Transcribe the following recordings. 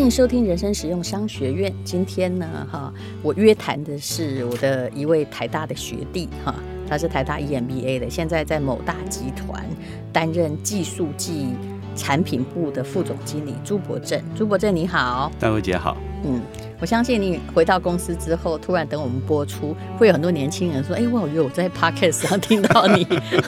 迎收听人生实用商学院。今天呢，哈，我约谈的是我的一位台大的学弟，哈，他是台大 EMBA 的，现在在某大集团担任技术暨产品部的副总经理朱博正。朱博正，你好，大卫姐好，嗯。我相信你回到公司之后，突然等我们播出，会有很多年轻人说：“哎，我以为我在 Podcast 上听到你，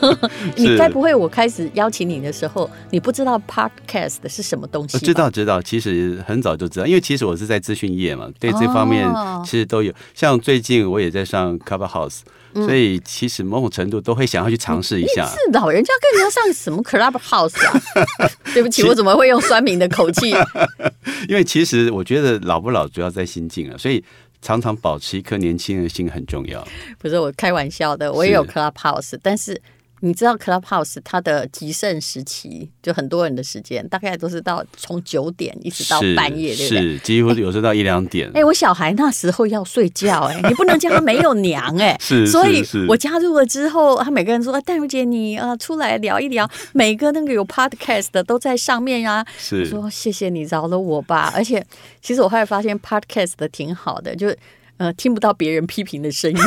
你该不会我开始邀请你的时候，你不知道 Podcast 是什么东西？”知道，知道，其实很早就知道，因为其实我是在资讯业嘛，对这方面其实都有。像最近我也在上 Clubhouse。所以其实某种程度都会想要去尝试一下。是老，人家跟人家上什么 Clubhouse 啊？对不起，我怎么会用酸民的口气？因为其实我觉得老不老主要在心境啊，所以常常保持一颗年轻人的心很重要。不是我开玩笑的，我也有 Clubhouse，但是。你知道 Clubhouse 它的极盛时期，就很多人的时间，大概都是到从九点一直到半夜，对不对？是，几乎有时候到一两点。哎、欸欸，我小孩那时候要睡觉、欸，哎，你不能叫他没有娘、欸，哎，是。所以我加入了之后，他每个人说：“淡如姐，你呃出来聊一聊。”每个那个有 Podcast 的都在上面啊。是。说谢谢你饶了我吧。而且，其实我后来发现 Podcast 的挺好的，就是。呃，听不到别人批评的声音，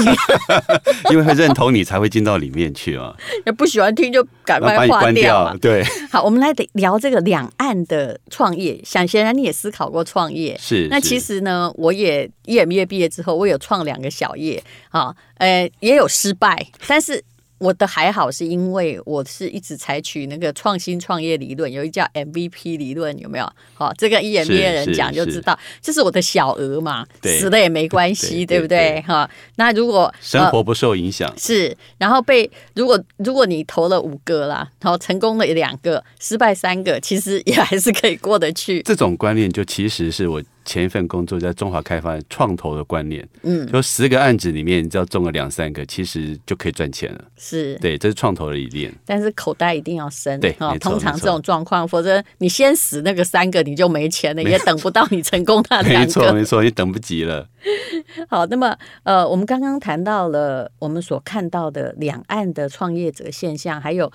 因为会认同你才会进到里面去啊。也不喜欢听就赶快划掉。对，好，我们来聊这个两岸的创业。想显然你也思考过创业，是。那其实呢，我也 EMBA 毕业之后，我有创两个小业啊，呃，也有失败，但是。我的还好，是因为我是一直采取那个创新创业理论，有一叫 MVP 理论，有没有？好，这个 EMBA 人讲就知道，这是我的小额嘛，死了也没关系，对不对？哈，那如果生活不受影响，是，然后被如果如果你投了五个啦，然后成功了两个，失败三个，其实也还是可以过得去。这种观念就其实是我。前一份工作在中华开发创投的观念，嗯，就十个案子里面，你只要中了两三个，其实就可以赚钱了。是，对，这是创投的理念。但是口袋一定要深，对，通常这种状况，否则你先死那个三个，你就没钱了，也等不到你成功那 两个。没错，没错，你等不及了。好，那么呃，我们刚刚谈到了我们所看到的两岸的创业者现象，还有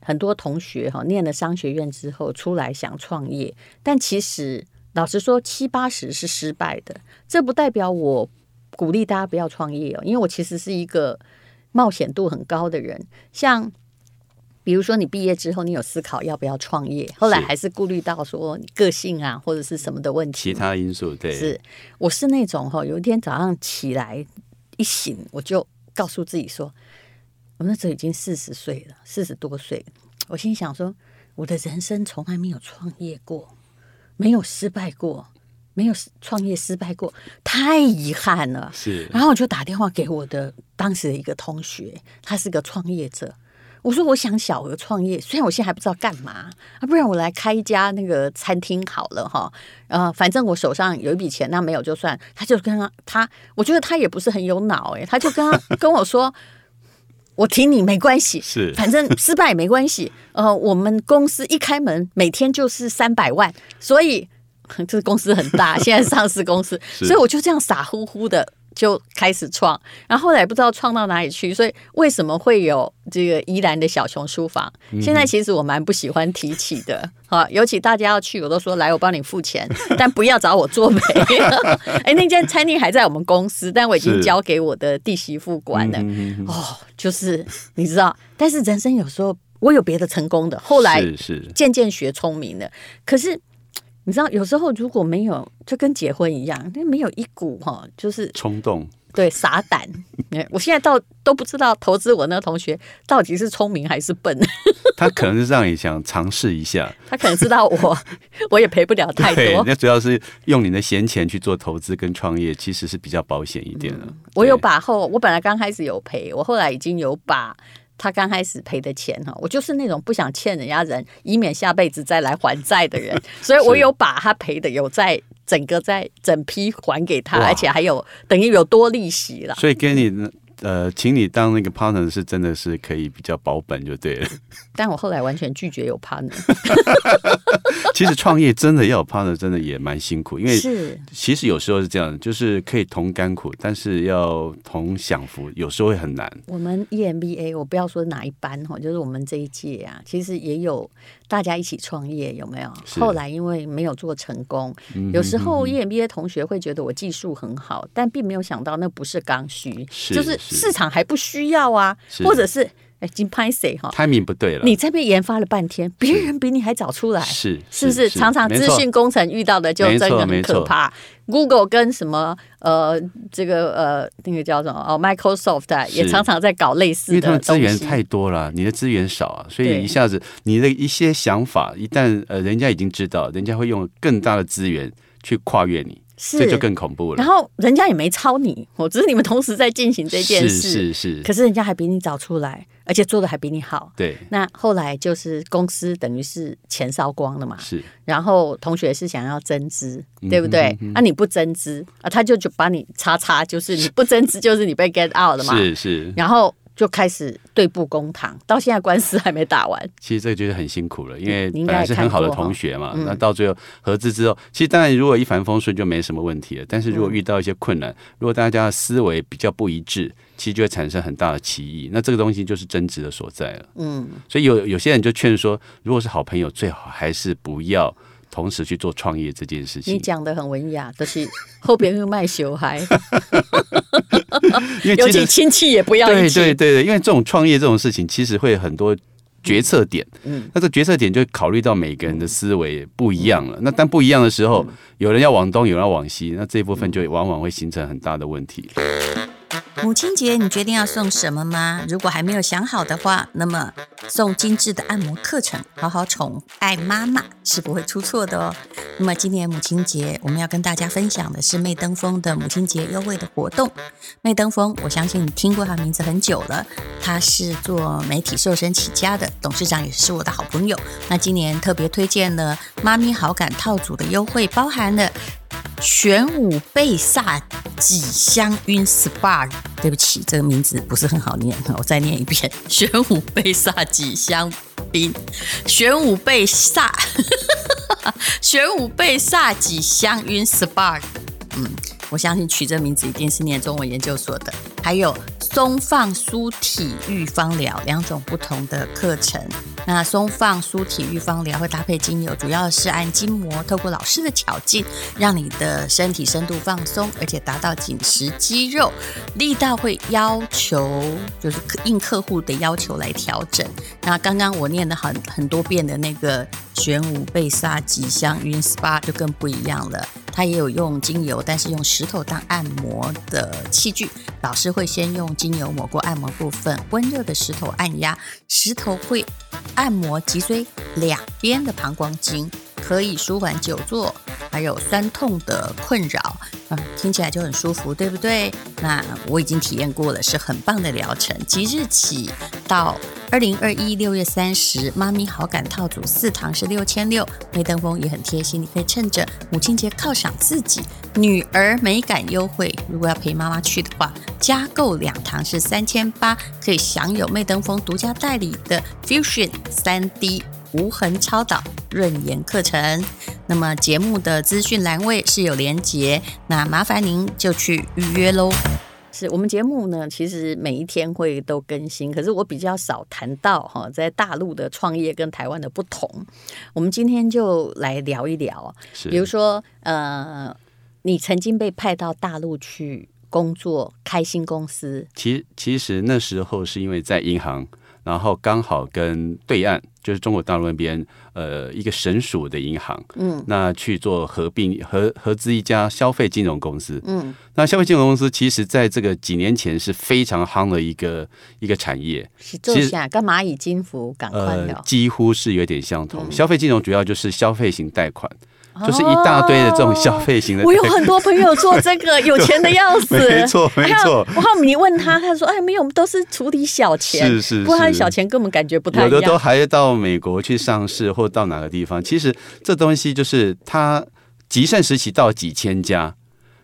很多同学哈念了商学院之后出来想创业，但其实。老实说，七八十是失败的。这不代表我鼓励大家不要创业哦，因为我其实是一个冒险度很高的人。像比如说，你毕业之后，你有思考要不要创业，后来还是顾虑到说你个性啊，或者是什么的问题，其他因素。对，是我是那种哈，有一天早上起来一醒，我就告诉自己说，我那时候已经四十岁了，四十多岁，我心想说，我的人生从来没有创业过。没有失败过，没有创业失败过，太遗憾了。是，然后我就打电话给我的当时的一个同学，他是个创业者。我说我想小额创业，虽然我现在还不知道干嘛啊，不然我来开一家那个餐厅好了哈。呃，反正我手上有一笔钱，那没有就算。他就跟他他，我觉得他也不是很有脑哎，他就跟他跟我说。我挺你没关系，是，反正 失败也没关系。呃，我们公司一开门，每天就是三百万，所以 这个公司很大，现在上市公司，所以我就这样傻乎乎的。就开始创，然后后来也不知道创到哪里去，所以为什么会有这个宜兰的小熊书房？现在其实我蛮不喜欢提起的，哈，尤其大家要去，我都说来，我帮你付钱，但不要找我做媒。哎，那间餐厅还在我们公司，但我已经交给我的弟媳妇管了。哦，就是你知道，但是人生有时候我有别的成功的，后来渐渐学聪明了，可是。你知道，有时候如果没有，就跟结婚一样，那没有一股哈，就是冲动，对，傻胆。我现在到都不知道投资我那个同学到底是聪明还是笨。他可能是让你想尝试一下，他可能知道我 我也赔不了太多。那主要是用你的闲钱去做投资跟创业，其实是比较保险一点的。嗯，我有把后，我本来刚开始有赔，我后来已经有把。他刚开始赔的钱哈，我就是那种不想欠人家人，以免下辈子再来还债的人，所以我有把他赔的有在整个在整批还给他，而且还有等于有多利息了。所以跟你。呃，请你当那个 partner 是真的是可以比较保本就对了。但我后来完全拒绝有 partner。其实创业真的要有 partner，真的也蛮辛苦，因为是其实有时候是这样，就是可以同甘苦，但是要同享福，有时候会很难。我们 EMBA，我不要说哪一班哈，就是我们这一届啊，其实也有大家一起创业，有没有？后来因为没有做成功，有时候 EMBA 同学会觉得我技术很好，但并没有想到那不是刚需，就是市场还不需要啊，或者是。哎，金拍谁哈？timing 不对了。你这边研发了半天，别人比你还早出来，是是不是？常常资讯工程遇到的就真的很可怕。Google 跟什么呃，这个呃，那个叫什么哦，Microsoft 也常常在搞类似的。因为他们资源太多了，你的资源少啊，所以一下子你的一些想法，一旦呃人家已经知道，人家会用更大的资源去跨越你。是，这就更恐怖了。然后人家也没抄你，我只是你们同时在进行这件事，是是是。可是人家还比你早出来，而且做的还比你好。对。那后来就是公司等于是钱烧光了嘛。是。然后同学是想要增资，对不对？那、你不增资啊，他就就把你叉叉，就是你不增资，就是你被 get out 了嘛。是是。然后。就开始对簿公堂，到现在官司还没打完。其实这个就是很辛苦了，因为本来是很好的同学嘛，那到最后合资之后，其实当然如果一帆风顺就没什么问题了。但是如果遇到一些困难，如果大家的思维比较不一致，其实就会产生很大的歧义。那这个东西就是争执的所在了。嗯，所以有有些人就劝说，如果是好朋友，最好还是不要。同时去做创业这件事情，你讲的很文雅，但、就是 后边又卖小孩，尤其亲戚也不要。对对对对，因为这种创业这种事情，其实会很多决策点。嗯，那这决策点就考虑到每个人的思维不一样了。那但不一样的时候，有人要往东，有人要往西，那这一部分就往往会形成很大的问题。母亲节，你决定要送什么吗？如果还没有想好的话，那么送精致的按摩课程，好好宠爱妈妈是不会出错的哦。那么今年母亲节，我们要跟大家分享的是媚登峰的母亲节优惠的活动。媚登峰，我相信你听过他名字很久了，他是做媒体瘦身起家的，董事长也是我的好朋友。那今年特别推荐了妈咪好感套组的优惠，包含了。玄武贝萨几香晕 SPA，对不起，这个名字不是很好念，我再念一遍：玄武贝萨几香槟，玄武贝萨，玄武贝萨几香晕 SPA。嗯，我相信取这名字一定是念中文研究所的。还有松放舒体育芳疗两种不同的课程。那松放舒体育芳疗会搭配精油，主要是按筋膜，透过老师的巧劲，让你的身体深度放松，而且达到紧实肌肉，力道会要求就是应客户的要求来调整。那刚刚我念了很很多遍的那个玄武贝沙吉香晕 SPA 就更不一样了。他也有用精油，但是用石头当按摩的器具。老师会先用精油抹过按摩部分，温热的石头按压，石头会按摩脊椎两边的膀胱经，可以舒缓久坐还有酸痛的困扰。啊，听起来就很舒服，对不对？那我已经体验过了，是很棒的疗程。即日起到。二零二一六月三十，妈咪好感套组四堂是六千六。媚登峰也很贴心，你可以趁着母亲节犒赏自己，女儿美感优惠。如果要陪妈妈去的话，加购两堂是三千八，可以享有媚登峰独家代理的 Fusion 三 D 无痕超导润颜课程。那么节目的资讯栏位是有连结，那麻烦您就去预约喽。是我们节目呢，其实每一天会都更新，可是我比较少谈到哈，在大陆的创业跟台湾的不同。我们今天就来聊一聊，比如说呃，你曾经被派到大陆去工作，开新公司。其其实那时候是因为在银行。然后刚好跟对岸，就是中国大陆那边，呃，一个省属的银行，嗯，那去做合并合合资一家消费金融公司，嗯，那消费金融公司其实在这个几年前是非常夯的一个一个产业，是做下跟蚂蚁金服赶快聊，呃，几乎是有点相同。嗯，消费金融主要就是消费型贷款。就是一大堆的这种消费型的，我有很多朋友做这个，有钱的要死。没错，没错。然后你问他，他说：“哎，没有，我们都是处理小钱。”是是，不过他的小钱跟我们感觉不太一样。有的都还到美国去上市，或到哪个地方。其实这东西就是它极盛时期到几千家，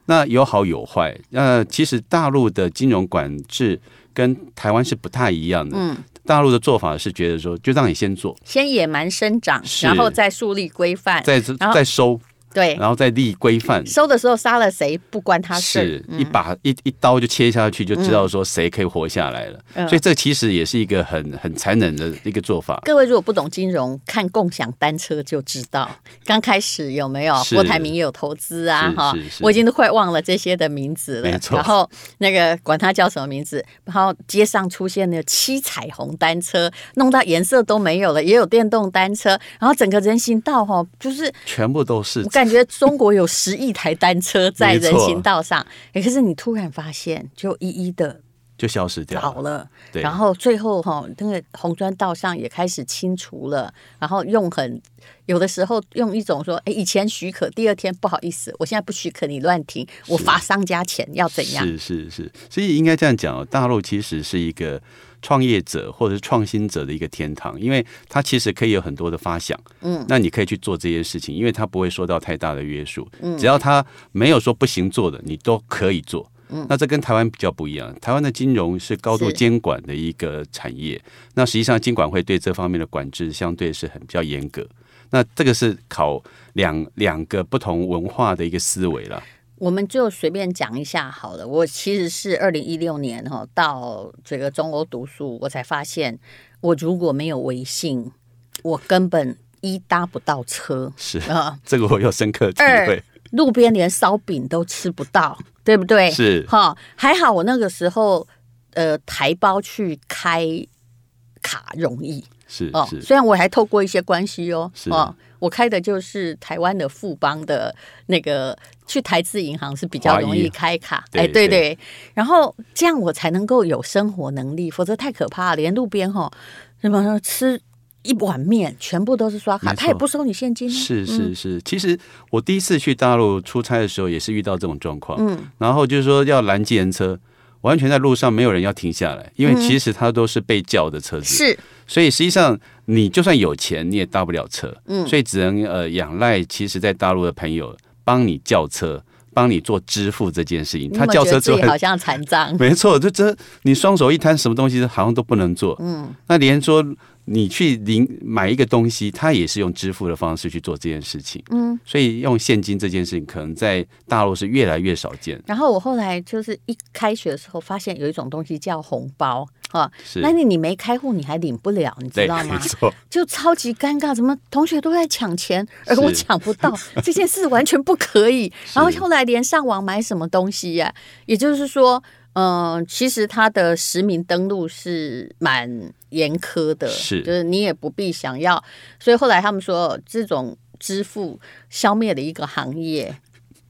那有好有坏。那其实大陆的金融管制跟台湾是不太一样的。嗯。大陆的做法是觉得说，就让你先做，先野蛮生长，然后再树立规范，再再收，对，然后再立规范。收的时候杀了谁不关他事，是一把一一刀就切下去，就知道说谁可以活下来了。所以这其实也是一个很很残忍的一个做法。各位如果不懂金融，看共享单车就知道，刚开始有没有郭台铭也有投资啊？哈，我已经都快忘了这些的名字了。然后那个管他叫什么名字，然后街上出现了七彩虹单车，弄到颜色都没有了，也有电动单车，然后整个人行道哈，就是全部都是。我感觉中国有十亿台单车在人行道上，可是你突然发现，就一一的。就消失掉了，了对，然后最后哈，那个红砖道上也开始清除了，然后用很有的时候用一种说，哎，以前许可，第二天不好意思，我现在不许可你乱停，我罚商家钱，要怎样？是是是，所以应该这样讲哦，大陆其实是一个创业者或者是创新者的一个天堂，因为它其实可以有很多的发想，嗯，那你可以去做这些事情，因为它不会受到太大的约束，嗯，只要它没有说不行做的，你都可以做。嗯，那这跟台湾比较不一样。台湾的金融是高度监管的一个产业，那实际上金管会对这方面的管制相对是很比较严格。那这个是考两两个不同文化的一个思维了。我们就随便讲一下好了。我其实是二零一六年哈到这个中欧读书，我才发现我如果没有微信，我根本一搭不到车。是啊，这个我有深刻体会。路边连烧饼都吃不到，对不对？是哈，还好我那个时候呃台胞去开卡容易，是哦，虽然我还透过一些关系哦，是。哦，我开的就是台湾的富邦的那个去台资银行是比较容易开卡，哎，对对，然后这样我才能够有生活能力，否则太可怕了，连路边哈什么吃。一碗面全部都是刷卡，他也不收你现金。是是是，其实我第一次去大陆出差的时候，也是遇到这种状况。嗯，然后就是说要拦计程车，完全在路上没有人要停下来，因为其实它都是被叫的车子。是，所以实际上你就算有钱，你也搭不了车。嗯，所以只能呃仰赖，其实在大陆的朋友帮你叫车，帮你做支付这件事情。他叫车之后好像残障。没错，就这你双手一摊，什么东西好像都不能做。嗯，那连说。你去领买一个东西，他也是用支付的方式去做这件事情。嗯，所以用现金这件事情，可能在大陆是越来越少见。然后我后来就是一开学的时候，发现有一种东西叫红包啊，那你你没开户，你还领不了，你知道吗？就超级尴尬，怎么同学都在抢钱，而我抢不到，这件事完全不可以。然后后来连上网买什么东西呀、啊，也就是说。嗯，其实它的实名登录是蛮严苛的，是，就是你也不必想要，所以后来他们说这种支付消灭了一个行业，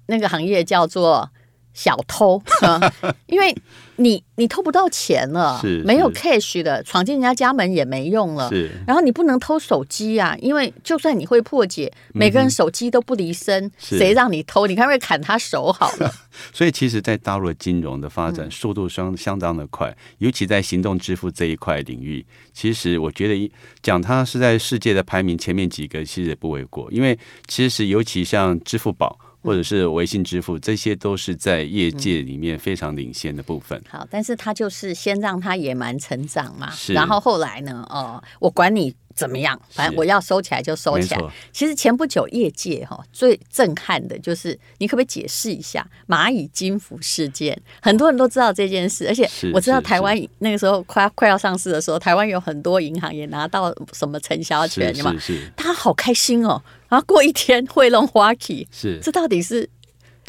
那个行业叫做小偷，嗯、因为。你你偷不到钱了，是是没有 cash 的，闯进人家家门也没用了。是，然后你不能偷手机啊，因为就算你会破解，每个人手机都不离身，谁让你偷？你看会砍他手好了。所以，其实，在大陆的金融的发展速度相相当的快，尤其在行动支付这一块领域，其实我觉得讲它是在世界的排名前面几个，其实也不为过。因为其实尤其像支付宝。或者是微信支付，这些都是在业界里面非常领先的部分。好，但是他就是先让他野蛮成长嘛，然后后来呢，哦，我管你。怎么样？反正我要收起来就收起来。其实前不久业界哈最震撼的就是，你可不可以解释一下蚂蚁金服事件？很多人都知道这件事，而且我知道台湾那个时候快快要上市的时候，台湾有很多银行也拿到什么承销权，是吗？大家好开心哦。然后过一天会弄花旗，是这到底是？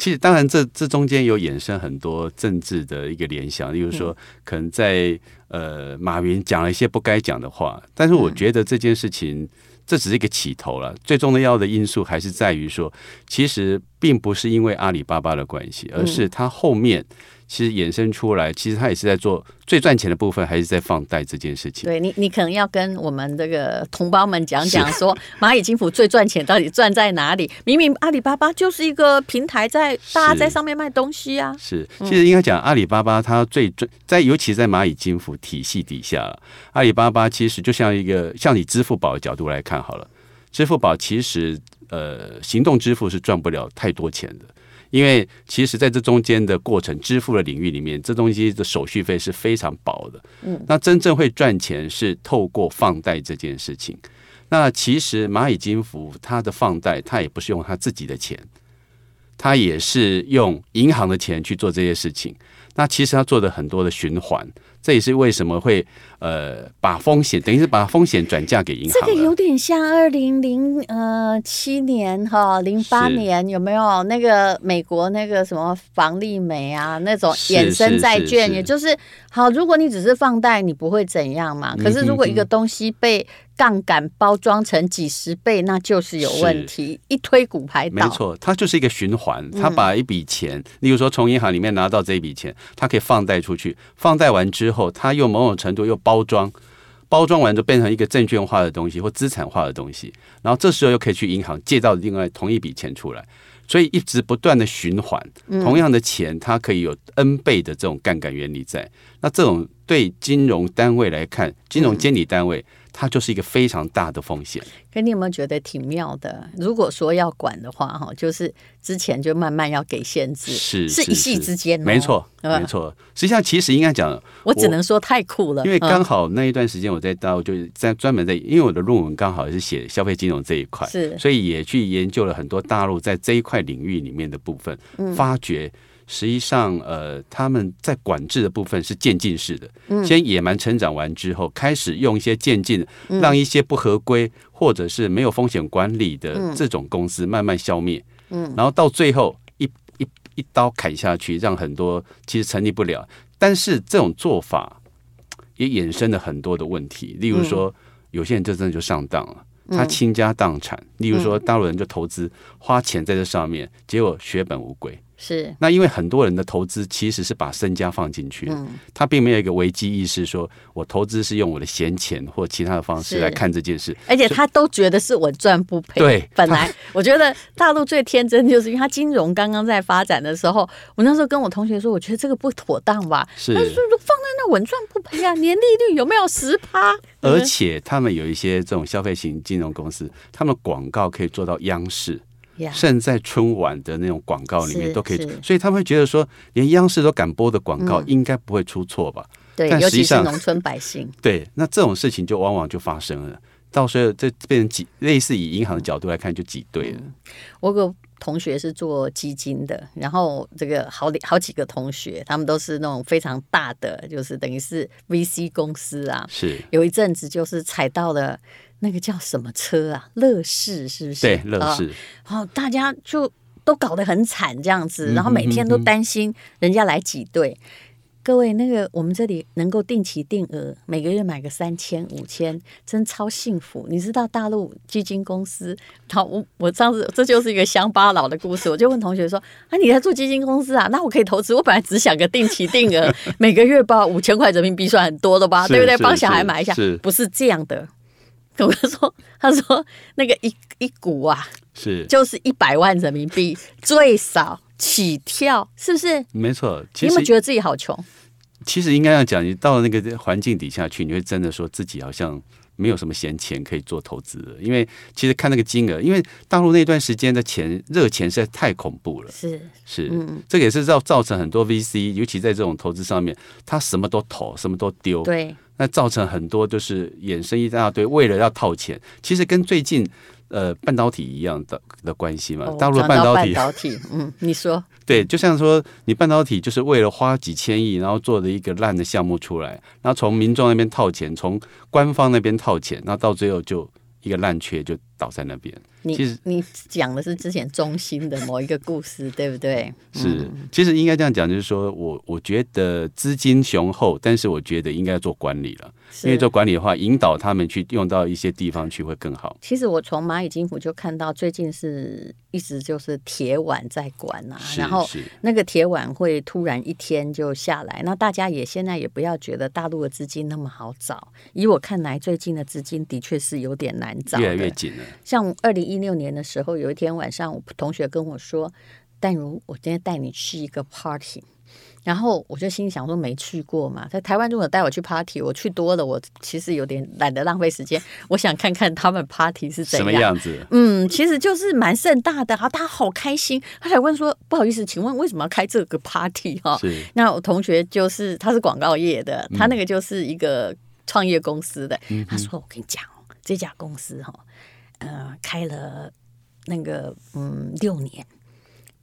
其实当然这这中间有衍生很多政治的一个联想，例如说可能在。呃，马云讲了一些不该讲的话，但是我觉得这件事情，这只是一个起头了。最重要的因素还是在于说，其实并不是因为阿里巴巴的关系，而是它后面。其实衍生出来，其实他也是在做最赚钱的部分，还是在放贷这件事情。对你，你可能要跟我们这个同胞们讲讲，说 蚂蚁金服最赚钱到底赚在哪里？明明阿里巴巴就是一个平台，在大家在上面卖东西啊。是，其实应该讲阿里巴巴，它最赚在，尤其在蚂蚁金服体系底下，阿里巴巴其实就像一个，像你支付宝的角度来看好了，支付宝其实呃，行动支付是赚不了太多钱的。因为其实在这中间的过程，支付的领域里面，这东西的手续费是非常薄的。嗯，那真正会赚钱是透过放贷这件事情。那其实蚂蚁金服它的放贷，它也不是用它自己的钱，它也是用银行的钱去做这些事情。那其实它做的很多的循环。这也是为什么会呃把风险等于是把风险转嫁给银行。这个有点像二零零呃七年哈零八年有没有那个美国那个什么房利美啊那种衍生债券，也就是好，如果你只是放贷，你不会怎样嘛。可是如果一个东西被杠杆包装成几十倍，那就是有问题。一推骨牌倒，没错，它就是一个循环。它把一笔钱，嗯、例如说从银行里面拿到这一笔钱，它可以放贷出去，放贷完之后，他又某种程度又包装，包装完就变成一个证券化的东西或资产化的东西，然后这时候又可以去银行借到另外同一笔钱出来，所以一直不断的循环。同样的钱，它可以有 N 倍的这种杠杆原理在。那这种对金融单位来看，金融监理单位。它就是一个非常大的风险。可你有没有觉得挺妙的？如果说要管的话，哈，就是之前就慢慢要给限制，是是一夕之间，没错，没错。实际上，其实应该讲，我只能说太酷了。因为刚好那一段时间我在大陆，就是在专门在，因为我的论文刚好也是写消费金融这一块，是，所以也去研究了很多大陆在这一块领域里面的部分，发觉。实际上，呃，他们在管制的部分是渐进式的。先野蛮成长完之后，开始用一些渐进，让一些不合规或者是没有风险管理的这种公司慢慢消灭。嗯然后到最后一一一刀砍下去，让很多其实成立不了。但是这种做法也衍生了很多的问题，例如说，有些人就真的就上当了，他倾家荡产。例如说，大陆人就投资花钱在这上面，结果血本无归。是，那因为很多人的投资其实是把身家放进去，嗯，他并没有一个危机意识，说我投资是用我的闲钱或其他的方式来看这件事，而且他都觉得是稳赚不赔。对，本来。我觉得大陆最天真，就是因为他金融刚刚在发展的时候，我那时候跟我同学说，我觉得这个不妥当吧，是，他说放在那稳赚不赔啊，年利率有没有十趴？而且他们有一些这种消费型金融公司，他们广告可以做到央视。甚至在春晚的那种广告里面都可以，所以他们会觉得说，连央视都敢播的广告，应该不会出错吧？对，但实际上农村百姓，对，那这种事情就往往就发生了，到时候这变成挤，类似以银行的角度来看就挤兑了。嗯，我有个同学是做基金的，然后这个好好几个同学，他们都是那种非常大的，就是等于是 VC 公司啊，是有一阵子就是踩到了。那个叫什么车啊？乐视是不是？对，乐视。好、哦，大家就都搞得很惨这样子，然后每天都担心人家来挤兑。嗯。哼嗯。哼。各位，那个我们这里能够定期定额，每个月买个三千、五千，真超幸福。你知道大陆基金公司？好，我我上次这就是一个乡巴佬的故事，我就问同学说：“啊，你在做基金公司啊？那我可以投资？我本来只想个定期定额，每个月报五千块人民币，算很多的吧？对不对？帮小孩买一下，不是这样的。”我说：“他说那个一一股啊，是就是一百万人民币最少起跳，是不是？没错。你有没有觉得自己好穷？其实应该要讲，你到了那个环境底下去，你会真的说自己好像没有什么闲钱可以做投资了。因为其实看那个金额，因为大陆那段时间的钱热钱实在太恐怖了。是是，嗯，这个也是造造成很多 VC，尤其在这种投资上面，他什么都投，什么都丢。对。”那造成很多就是衍生一大堆，为了要套钱，其实跟最近呃半导体一样的的关系嘛。大陆的半导体，半导体，嗯，你说 对，就像说你半导体就是为了花几千亿，然后做了一个烂的项目出来，然后从民众那边套钱，从官方那边套钱，然后到最后就一个烂缺就倒在那边。你其实你讲的是之前中心的某一个故事，对不对？是，其实应该这样讲，就是说我我觉得资金雄厚，但是我觉得应该做管理了。因为做管理的话，引导他们去用到一些地方去会更好。其实我从蚂蚁金服就看到，最近是一直就是铁碗在管、啊，然后那个铁碗会突然一天就下来。那大家也现在也不要觉得大陆的资金那么好找，以我看来，最近的资金的确是有点难找，越来越紧了。像二零一六年的时候，有一天晚上，我同学跟我说：“淡如，我今天带你去一个 party。”然后我就心里想说，没去过嘛，在台湾如果带我去 party，我去多了，我其实有点懒得浪费时间。我想看看他们 party 是怎样，什么样子。嗯，其实就是蛮盛大的，然后大家好开心。他才问说：“不好意思，请问为什么要开这个 party？” 哈，是。那我同学就是他是广告业的，他那个就是一个创业公司的。嗯、他说：“我跟你讲。”这家公司哈，呃，开了那个嗯六年，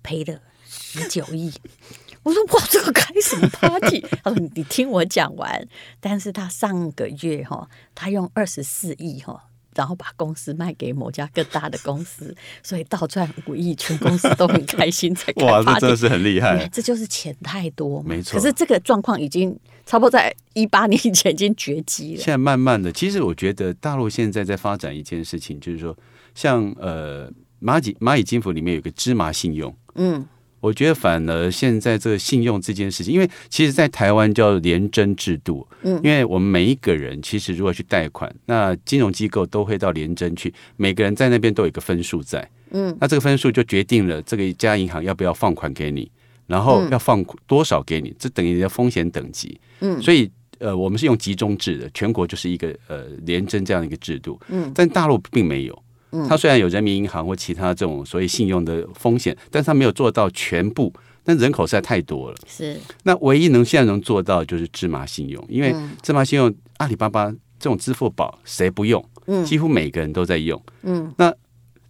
赔了十九亿。我说哇，这个开什么 party？他说你听我讲完。但是他上个月哈，他用二十四亿哈。然后把公司卖给某家更大的公司，所以倒赚五亿，全公司都很开心才开。哇，这真的是很厉害！这就是钱太多，没错。可是这个状况已经差不多在一八年以前已经绝迹了。现在慢慢的，其实我觉得大陆现在在发展一件事情，就是说，像呃蚂蚁蚂蚁金服里面有个芝麻信用，嗯。我觉得反而现在这个信用这件事情，因为其实，在台湾叫廉征制度，嗯，因为我们每一个人其实如果去贷款，那金融机构都会到廉征去，每个人在那边都有一个分数在，嗯，那这个分数就决定了这个一家银行要不要放款给你，然后要放多少给你，这等于你的风险等级，嗯，所以呃，我们是用集中制的，全国就是一个呃联征这样一个制度，嗯，但大陆并没有。它虽然有人民银行或其他这种所谓信用的风险，但是它没有做到全部。但人口实在太多了，是。那唯一能现在能做到就是芝麻信用，因为芝麻信用阿里巴巴这种支付宝谁不用？嗯，几乎每个人都在用。嗯，那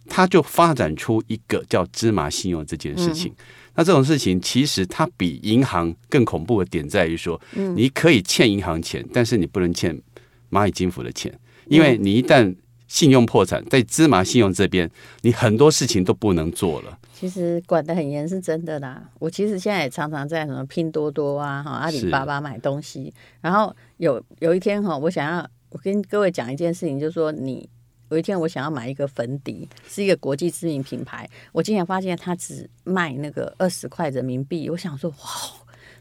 它就发展出一个叫芝麻信用这件事情。那这种事情其实它比银行更恐怖的点在于说，你可以欠银行钱，但是你不能欠蚂蚁金服的钱，因为你一旦信用破产，在芝麻信用这边，你很多事情都不能做了。其实管得很严是真的啦。我其实现在也常常在什么拼多多啊、哈阿里巴巴买东西。然后有有一天哈，我想要我跟各位讲一件事情，就是说你有一天我想要买一个粉底，是一个国际知名品牌，我竟然发现它只卖那个二十块人民币。我想说哇。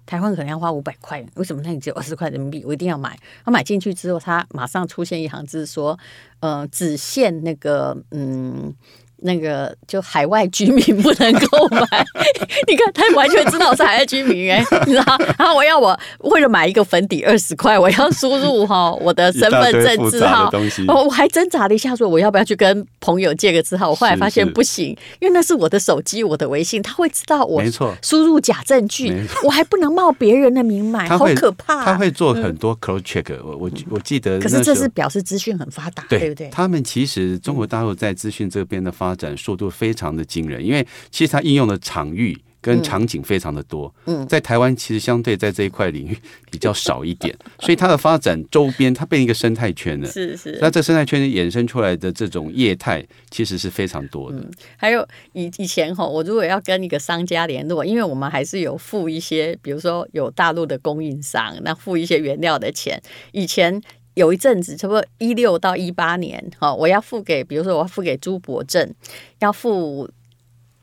台湾可能要花五百块，为什么那里只有二十块人民币？我一定要买。我买进去之后，它马上出现一行字说：“呃，只限那个嗯。”那个就海外居民不能购买，你看他完全知道我是海外居民哎，你知道？然后我要我为了买一个粉底二十块，我要输入哈我的身份证字号，哦我还挣扎了一下，说我要不要去跟朋友借个字号？我后来发现不行，因为那是我的手机，我的微信，他会知道我没错输入假证据，我还不能冒别人的名买，好可怕。他会做很多 cross check，我我我记得，可是这是表示资讯很发达，对不对？他们其实中国大陆在资讯这边的发展速度非常的惊人，因为其实它应用的场域跟场景非常的多。嗯，在台湾其实相对在这一块领域比较少一点，所以它的发展周边它变成一个生态圈了。是是，那这生态圈衍生出来的这种业态其实是非常多的。还有以以前哈，我如果要跟一个商家联络，因为我们还是有付一些，比如说有大陆的供应商，那付一些原料的钱，以前。有一阵子，差不多一六到一八年，哈，我要付给，比如说我要付给朱柏正，要付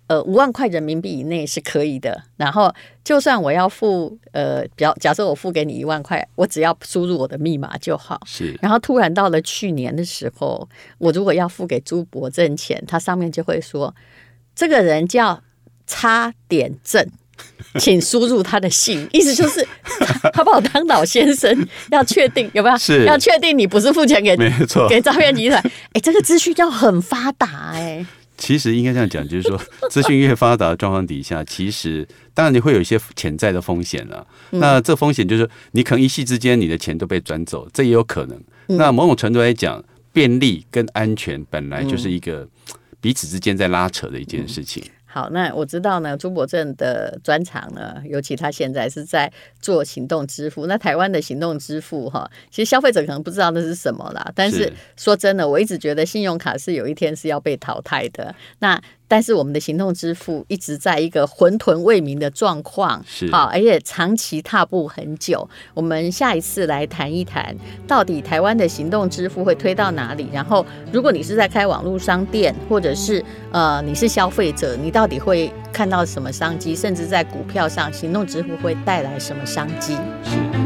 呃五万块人民币以内是可以的。然后，就算我要付呃，比较假设我付给你一万块，我只要输入我的密码就好。是。然后突然到了去年的时候，我如果要付给朱柏正钱，他上面就会说，这个人叫差点正。请输入他的姓，意思就是他，他把我当老先生，要确定有没有？是要确定你不是付钱给没错给诈骗集团。哎，这个资讯要很发达哎。其实应该这样讲，就是说资讯越发达的状况底下，其实当然你会有一些潜在的风险了。那这风险就是你可能一夕之间你的钱都被转走，这也有可能。那某种程度来讲，便利跟安全本来就是一个彼此之间在拉扯的一件事情。好，那我知道呢，朱伯正的专长呢，尤其他现在是在做行动支付。那台湾的行动支付哈，其实消费者可能不知道那是什么啦。但是说真的，我一直觉得信用卡是有一天是要被淘汰的。那但是我们的行动支付一直在一个混沌未明的状况，是好，而且长期踏步很久。我们下一次来谈一谈，到底台湾的行动支付会推到哪里？然后，如果你是在开网络商店，或者是呃你是消费者，你到底会看到什么商机？甚至在股票上，行动支付会带来什么商机？是。